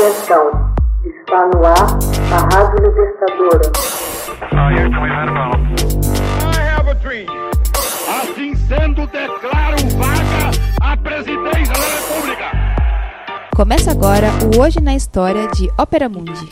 Atenção, está no ar a Rádio Libertadora. Assim sendo, declaro vaga a presidência da República. Começa agora o Hoje na História de Ópera Mundi.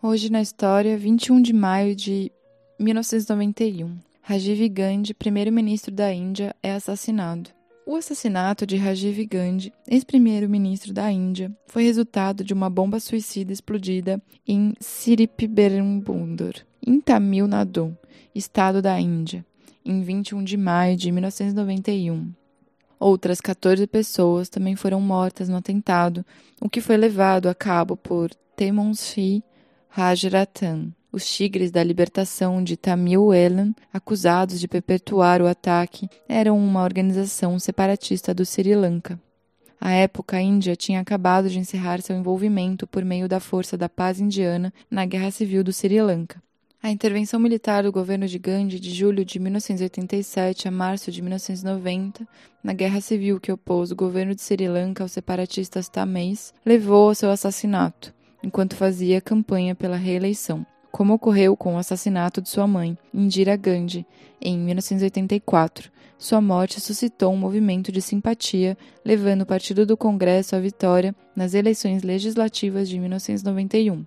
Hoje na História, 21 de maio de 1991. Rajiv Gandhi, primeiro-ministro da Índia, é assassinado. O assassinato de Rajiv Gandhi, ex-primeiro-ministro da Índia, foi resultado de uma bomba suicida explodida em Siripberumbudur, em Tamil Nadu, estado da Índia, em 21 de maio de 1991. Outras 14 pessoas também foram mortas no atentado, o que foi levado a cabo por Temonshi Rajaratan, os Tigres da Libertação de Tamil Elan, acusados de perpetuar o ataque, eram uma organização separatista do Sri Lanka. À época, a Índia tinha acabado de encerrar seu envolvimento por meio da Força da Paz Indiana na Guerra Civil do Sri Lanka. A intervenção militar do governo de Gandhi de julho de 1987 a março de 1990, na guerra civil que opôs o governo de Sri Lanka aos separatistas tamês, levou ao seu assassinato, enquanto fazia campanha pela reeleição como ocorreu com o assassinato de sua mãe, Indira Gandhi, em 1984. Sua morte suscitou um movimento de simpatia, levando o Partido do Congresso à vitória nas eleições legislativas de 1991.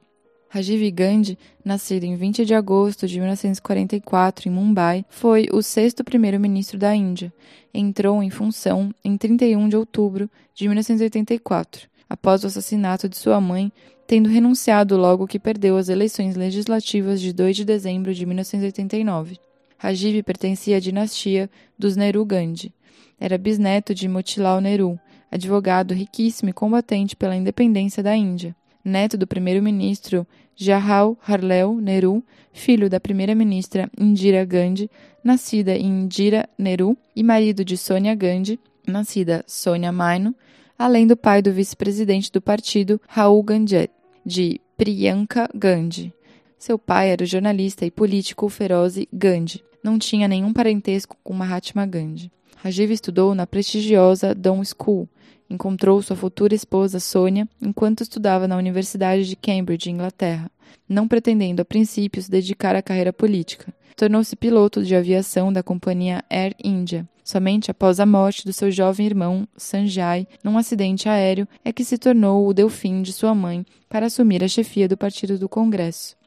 Rajiv Gandhi, nascido em 20 de agosto de 1944 em Mumbai, foi o sexto primeiro-ministro da Índia. Entrou em função em 31 de outubro de 1984, após o assassinato de sua mãe, tendo renunciado logo que perdeu as eleições legislativas de 2 de dezembro de 1989. Rajiv pertencia à dinastia dos Nehru Gandhi. Era bisneto de Motilal Nehru, advogado riquíssimo e combatente pela independência da Índia. Neto do primeiro-ministro Jawaharlal Nehru, filho da primeira-ministra Indira Gandhi, nascida em Indira Nehru, e marido de Sonia Gandhi, nascida Sonia Maino, além do pai do vice-presidente do partido, Raul Gandhi de Priyanka Gandhi. Seu pai era o jornalista e político Feroze Gandhi. Não tinha nenhum parentesco com Mahatma Gandhi. Rajiv estudou na prestigiosa Dom School. Encontrou sua futura esposa Sônia enquanto estudava na Universidade de Cambridge, Inglaterra, não pretendendo a princípio se dedicar à carreira política. Tornou-se piloto de aviação da companhia Air India. Somente após a morte do seu jovem irmão, Sanjay, num acidente aéreo, é que se tornou o delfim de sua mãe para assumir a chefia do Partido do Congresso.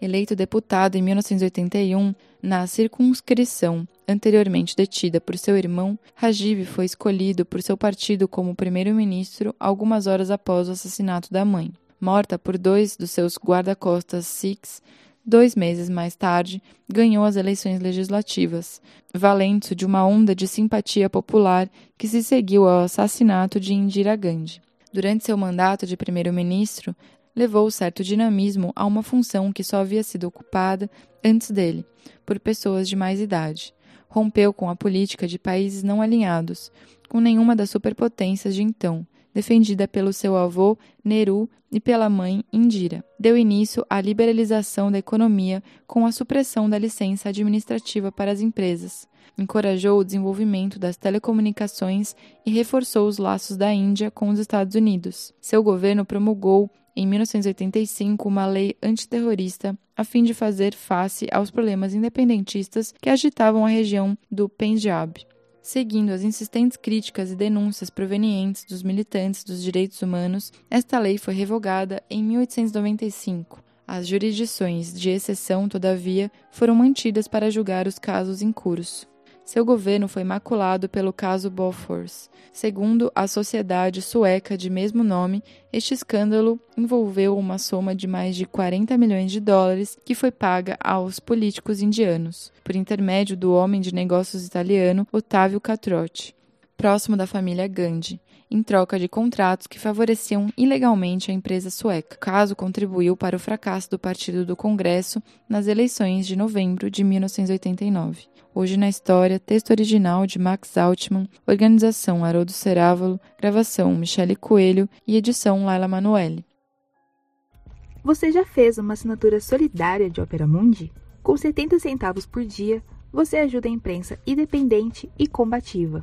Eleito deputado em 1981, na circunscrição anteriormente detida por seu irmão, Rajiv foi escolhido por seu partido como primeiro-ministro algumas horas após o assassinato da mãe. Morta por dois dos seus guarda-costas Sikhs, Dois meses mais tarde, ganhou as eleições legislativas, valendo-se de uma onda de simpatia popular que se seguiu ao assassinato de Indira Gandhi. Durante seu mandato de primeiro-ministro, levou certo dinamismo a uma função que só havia sido ocupada antes dele, por pessoas de mais idade. Rompeu com a política de países não alinhados, com nenhuma das superpotências de então, defendida pelo seu avô Nehru e pela mãe Indira. Deu início à liberalização da economia com a supressão da licença administrativa para as empresas. Encorajou o desenvolvimento das telecomunicações e reforçou os laços da Índia com os Estados Unidos. Seu governo promulgou em 1985 uma lei antiterrorista a fim de fazer face aos problemas independentistas que agitavam a região do Punjab seguindo as insistentes críticas e denúncias provenientes dos militantes dos direitos humanos, esta lei foi revogada em 1895. As jurisdições de exceção, todavia, foram mantidas para julgar os casos em curso. Seu governo foi maculado pelo caso Bofors. Segundo a sociedade sueca de mesmo nome, este escândalo envolveu uma soma de mais de 40 milhões de dólares que foi paga aos políticos indianos, por intermédio do homem de negócios italiano Ottavio Catrotti, próximo da família Gandhi em troca de contratos que favoreciam ilegalmente a empresa sueca. O caso contribuiu para o fracasso do Partido do Congresso nas eleições de novembro de 1989. Hoje na História, texto original de Max Altman, organização Haroldo Cerávalo, gravação Michele Coelho e edição Laila Manoeli. Você já fez uma assinatura solidária de Opera Mundi? Com 70 centavos por dia, você ajuda a imprensa independente e combativa.